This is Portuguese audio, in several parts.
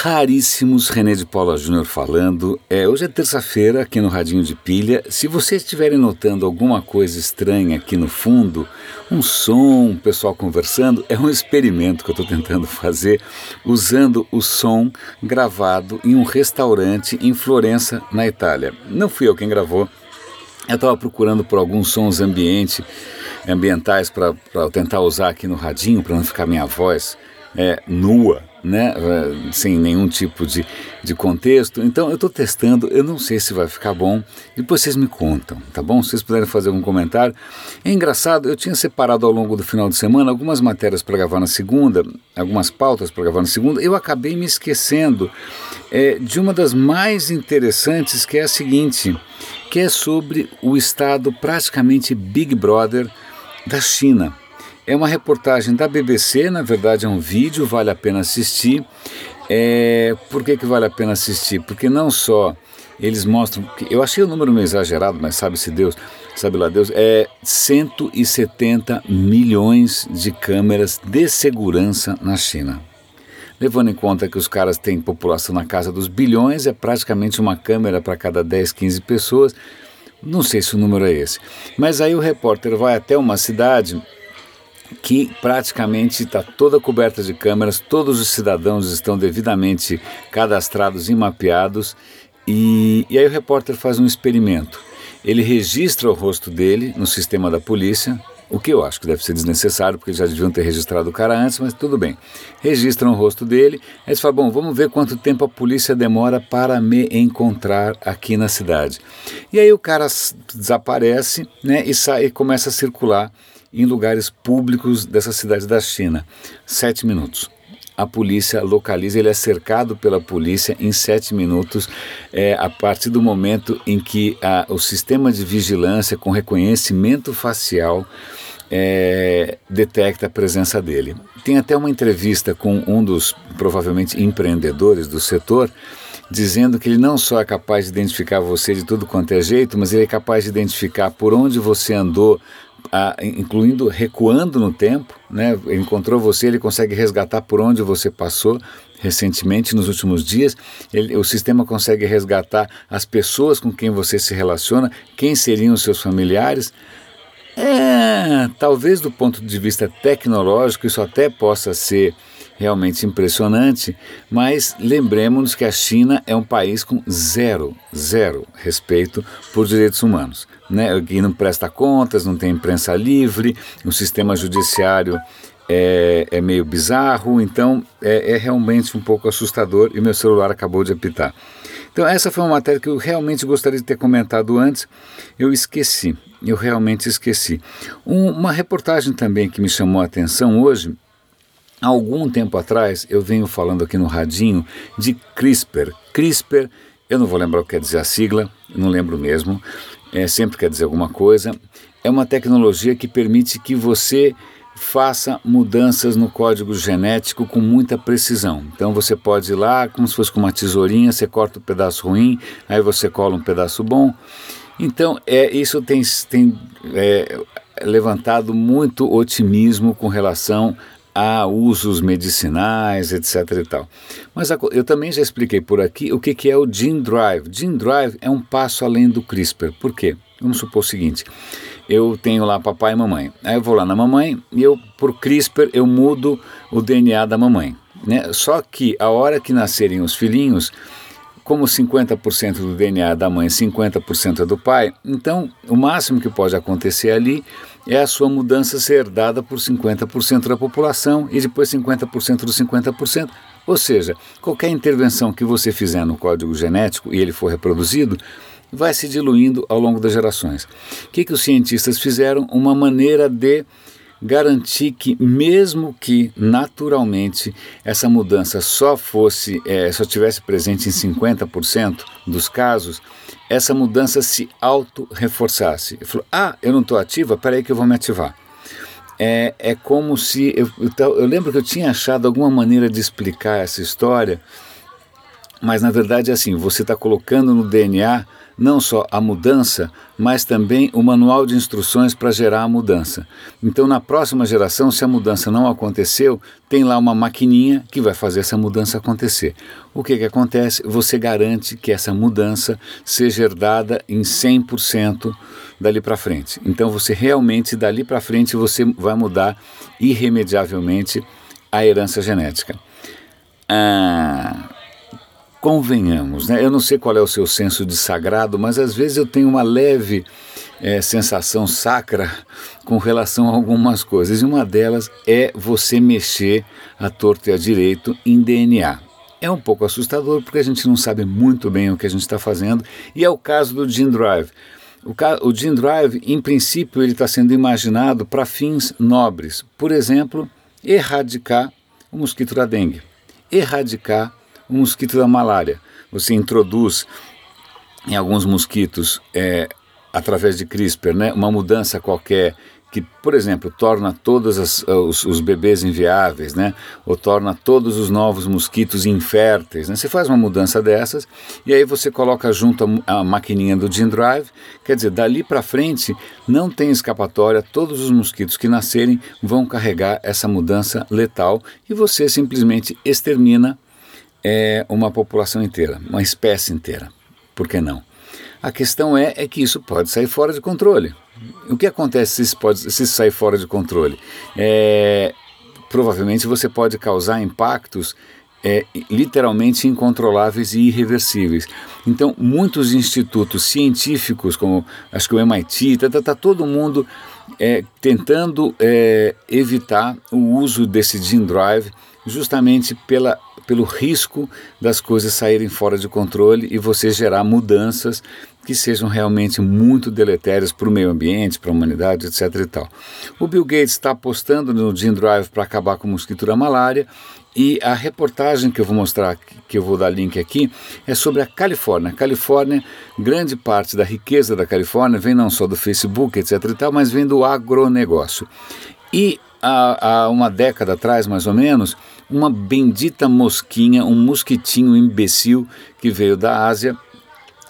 Raríssimos, René de Paula Júnior falando. É, hoje é terça-feira aqui no Radinho de Pilha. Se vocês estiverem notando alguma coisa estranha aqui no fundo, um som, um pessoal conversando, é um experimento que eu estou tentando fazer usando o som gravado em um restaurante em Florença, na Itália. Não fui eu quem gravou, eu estava procurando por alguns sons ambiente, ambientais para tentar usar aqui no radinho, para não ficar minha voz é, nua né, eh, sem nenhum tipo de, de contexto. Então eu estou testando, eu não sei se vai ficar bom, depois vocês me contam, tá bom? Se vocês puderem fazer algum comentário. É engraçado, eu tinha separado ao longo do final de semana algumas matérias para gravar na segunda, algumas pautas para gravar na segunda, eu acabei me esquecendo é, de uma das mais interessantes, que é a seguinte, que é sobre o estado praticamente Big Brother da China. É uma reportagem da BBC, na verdade é um vídeo, vale a pena assistir. É, por que, que vale a pena assistir? Porque não só eles mostram, eu achei o número meio exagerado, mas sabe-se Deus, sabe lá Deus, é 170 milhões de câmeras de segurança na China. Levando em conta que os caras têm população na casa dos bilhões, é praticamente uma câmera para cada 10, 15 pessoas. Não sei se o número é esse. Mas aí o repórter vai até uma cidade que praticamente está toda coberta de câmeras, todos os cidadãos estão devidamente cadastrados e mapeados, e, e aí o repórter faz um experimento. Ele registra o rosto dele no sistema da polícia, o que eu acho que deve ser desnecessário, porque já deviam ter registrado o cara antes, mas tudo bem. Registram o rosto dele, aí eles falam, bom, vamos ver quanto tempo a polícia demora para me encontrar aqui na cidade. E aí o cara desaparece né, e, sai, e começa a circular em lugares públicos dessa cidade da China. Sete minutos. A polícia localiza, ele é cercado pela polícia em sete minutos, é, a partir do momento em que a, o sistema de vigilância com reconhecimento facial é, detecta a presença dele. Tem até uma entrevista com um dos provavelmente empreendedores do setor, dizendo que ele não só é capaz de identificar você de tudo quanto é jeito, mas ele é capaz de identificar por onde você andou a, incluindo recuando no tempo, né? encontrou você, ele consegue resgatar por onde você passou recentemente, nos últimos dias. Ele, o sistema consegue resgatar as pessoas com quem você se relaciona, quem seriam os seus familiares. É, talvez do ponto de vista tecnológico isso até possa ser realmente impressionante, mas lembremos que a China é um país com zero, zero respeito por direitos humanos, né? que não presta contas, não tem imprensa livre, o sistema judiciário é, é meio bizarro, então é, é realmente um pouco assustador e meu celular acabou de apitar. Então, essa foi uma matéria que eu realmente gostaria de ter comentado antes, eu esqueci, eu realmente esqueci. Um, uma reportagem também que me chamou a atenção hoje Há algum tempo atrás eu venho falando aqui no radinho de CRISPR. CRISPR, eu não vou lembrar o que quer dizer a sigla, não lembro mesmo, é, sempre quer dizer alguma coisa. É uma tecnologia que permite que você faça mudanças no código genético com muita precisão. Então você pode ir lá, como se fosse com uma tesourinha, você corta um pedaço ruim, aí você cola um pedaço bom. Então é isso tem, tem é, levantado muito otimismo com relação há usos medicinais, etc. e tal. Mas eu também já expliquei por aqui o que, que é o Gene Drive. Gene Drive é um passo além do CRISPR. Por quê? Vamos supor o seguinte: eu tenho lá papai e mamãe. Aí eu vou lá na mamãe e eu, por CRISPR, eu mudo o DNA da mamãe. Né? Só que a hora que nascerem os filhinhos, como 50% do DNA da mãe, 50% é do pai, então o máximo que pode acontecer ali é a sua mudança ser herdada por 50% da população e depois 50% dos 50%. Ou seja, qualquer intervenção que você fizer no código genético e ele for reproduzido, vai se diluindo ao longo das gerações. O que, que os cientistas fizeram? Uma maneira de garantir que, mesmo que naturalmente essa mudança só fosse, é, só tivesse presente em 50% dos casos, essa mudança se auto-reforçasse. Ele falou: Ah, eu não estou ativa, peraí que eu vou me ativar. É, é como se. Eu, eu, eu lembro que eu tinha achado alguma maneira de explicar essa história, mas na verdade é assim: você está colocando no DNA não só a mudança, mas também o manual de instruções para gerar a mudança. Então, na próxima geração, se a mudança não aconteceu, tem lá uma maquininha que vai fazer essa mudança acontecer. O que, que acontece? Você garante que essa mudança seja herdada em 100% dali para frente. Então, você realmente, dali para frente, você vai mudar irremediavelmente a herança genética. Ah, convenhamos, né? Eu não sei qual é o seu senso de sagrado, mas às vezes eu tenho uma leve é, sensação sacra com relação a algumas coisas. E uma delas é você mexer a torto e a direito em DNA. É um pouco assustador porque a gente não sabe muito bem o que a gente está fazendo e é o caso do Gene Drive. O, o Gene Drive, em princípio, ele está sendo imaginado para fins nobres. Por exemplo, erradicar o mosquito da dengue, erradicar o mosquito da malária. Você introduz em alguns mosquitos, é, através de CRISPR, né, uma mudança qualquer que, por exemplo, torna todos as, os, os, bebês inviáveis, né? ou torna todos os novos mosquitos inférteis. Né? Você faz uma mudança dessas e aí você coloca junto a, a maquininha do Gene Drive, quer dizer, dali para frente não tem escapatória, todos os mosquitos que nascerem vão carregar essa mudança letal e você simplesmente extermina é uma população inteira, uma espécie inteira. Por que não? A questão é, é que isso pode sair fora de controle. O que acontece se isso, pode, se isso sair fora de controle? É, provavelmente você pode causar impactos é, literalmente incontroláveis e irreversíveis. Então, muitos institutos científicos, como acho que o MIT, está tá, tá todo mundo é, tentando é, evitar o uso desse gene drive justamente pela pelo risco das coisas saírem fora de controle e você gerar mudanças que sejam realmente muito deletérias para o meio ambiente, para a humanidade, etc. E tal. O Bill Gates está apostando no Gene Drive para acabar com a mosquito da malária e a reportagem que eu vou mostrar, que eu vou dar link aqui, é sobre a Califórnia. A Califórnia, grande parte da riqueza da Califórnia vem não só do Facebook, etc. E tal, mas vem do agronegócio. E há, há uma década atrás, mais ou menos, uma bendita mosquinha, um mosquitinho imbecil que veio da Ásia.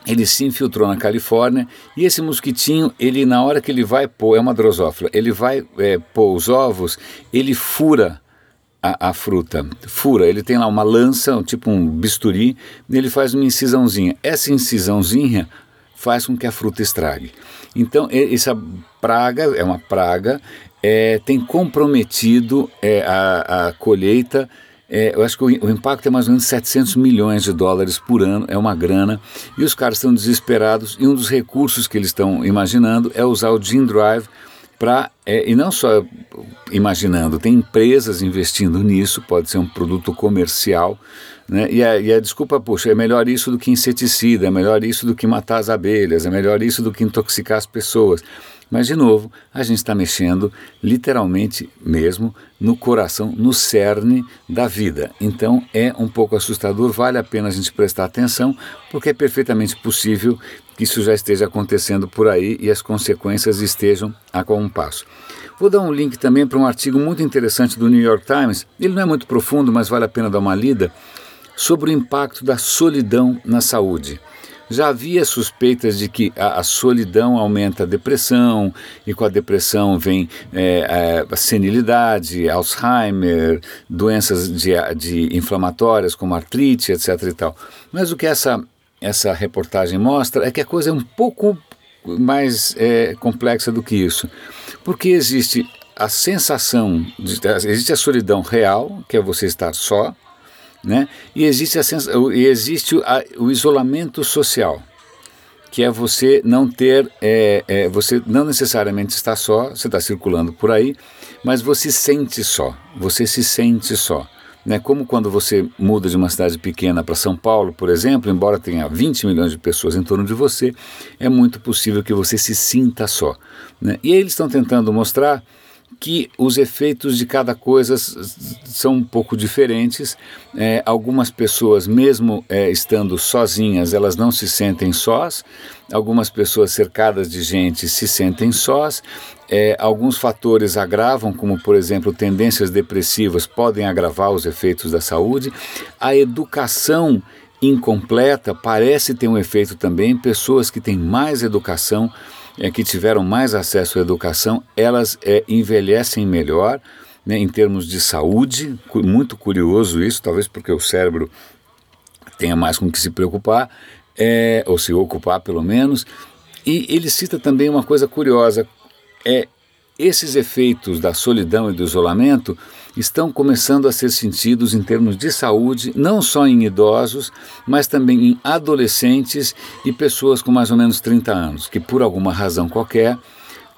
Ele se infiltrou na Califórnia e esse mosquitinho, ele na hora que ele vai pôr, é uma drosófila, ele vai é, pôr os ovos, ele fura a, a, fruta, fura, ele tem lá uma lança, tipo um bisturi, e ele faz uma incisãozinha. Essa incisãozinha faz com que a fruta estrague. Então, essa praga é uma praga, é, tem comprometido é, a, a, colheita. É, eu acho que o, o, impacto é mais ou menos 700 milhões de dólares por ano, é uma grana, e os caras estão desesperados. E um dos recursos que eles estão imaginando é usar o Gene Drive É, e não só imaginando, tem empresas investindo nisso, pode ser um produto comercial. Né? E, a, e a desculpa, puxa, é melhor isso do que inseticida, é melhor isso do que matar as abelhas, é melhor isso do que intoxicar as pessoas. Mas, de novo, a gente está mexendo literalmente mesmo no coração, no cerne da vida. Então é um pouco assustador, vale a pena a gente prestar atenção, porque é perfeitamente possível que isso já esteja acontecendo por aí e as consequências estejam a um passo. Vou dar um link também para um artigo muito interessante do New York Times. Ele não é muito profundo, mas vale a pena dar uma lida sobre o impacto da solidão na saúde. Já havia suspeitas de que a, a solidão aumenta a depressão, e com a depressão vem é, a senilidade, Alzheimer, doenças de, de inflamatórias como artrite, etc. E tal. Mas o que essa, essa reportagem mostra é que a coisa é um pouco mais é, complexa do que isso. Porque existe a sensação, de, existe a solidão real, que é você estar só, né? E existe, a e existe a, o isolamento social, que é você não ter, é, é, você não necessariamente está só, você está circulando por aí, mas você sente só, você se sente só. Né? Como quando você muda de uma cidade pequena para São Paulo, por exemplo, embora tenha 20 milhões de pessoas em torno de você, é muito possível que você se sinta só. Né? E eles estão tentando mostrar que os efeitos de cada coisa são um pouco diferentes. É, algumas pessoas, mesmo é, estando sozinhas, elas não se sentem sós. Algumas pessoas cercadas de gente se sentem sós. É, alguns fatores agravam, como por exemplo tendências depressivas, podem agravar os efeitos da saúde. A educação incompleta parece ter um efeito também. Pessoas que têm mais educação, é, que tiveram mais acesso à educação, elas é, envelhecem melhor né, em termos de saúde. Muito curioso isso, talvez porque o cérebro tenha mais com que se preocupar, é, ou se ocupar pelo menos. E ele cita também uma coisa curiosa: é esses efeitos da solidão e do isolamento estão começando a ser sentidos em termos de saúde, não só em idosos, mas também em adolescentes e pessoas com mais ou menos 30 anos, que por alguma razão qualquer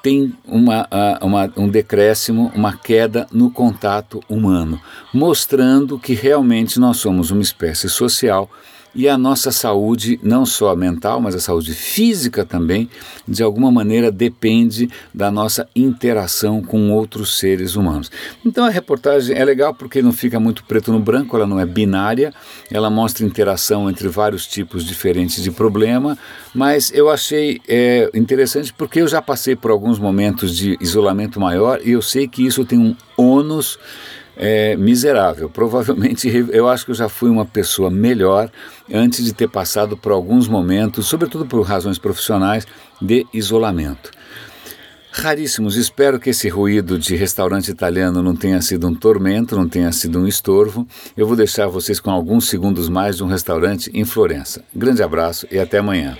têm uma, uma, um decréscimo, uma queda no contato humano, mostrando que realmente nós somos uma espécie social e a nossa saúde, não só mental, mas a saúde física também, de alguma maneira depende da nossa interação com outros seres humanos. Então a reportagem é legal porque não fica muito preto no branco, ela não é binária, ela mostra interação entre vários tipos diferentes de problema, mas eu achei é, interessante porque eu já passei por alguns momentos de isolamento maior e eu sei que isso tem um ônus é, miserável. Provavelmente eu acho que eu já fui uma pessoa melhor antes de ter passado por alguns momentos, sobretudo por razões profissionais, de isolamento. Raríssimos, espero que esse ruído de restaurante italiano não tenha sido um tormento, não tenha sido um estorvo. Eu vou deixar vocês com alguns segundos mais de um restaurante em Florença. Grande abraço e até amanhã.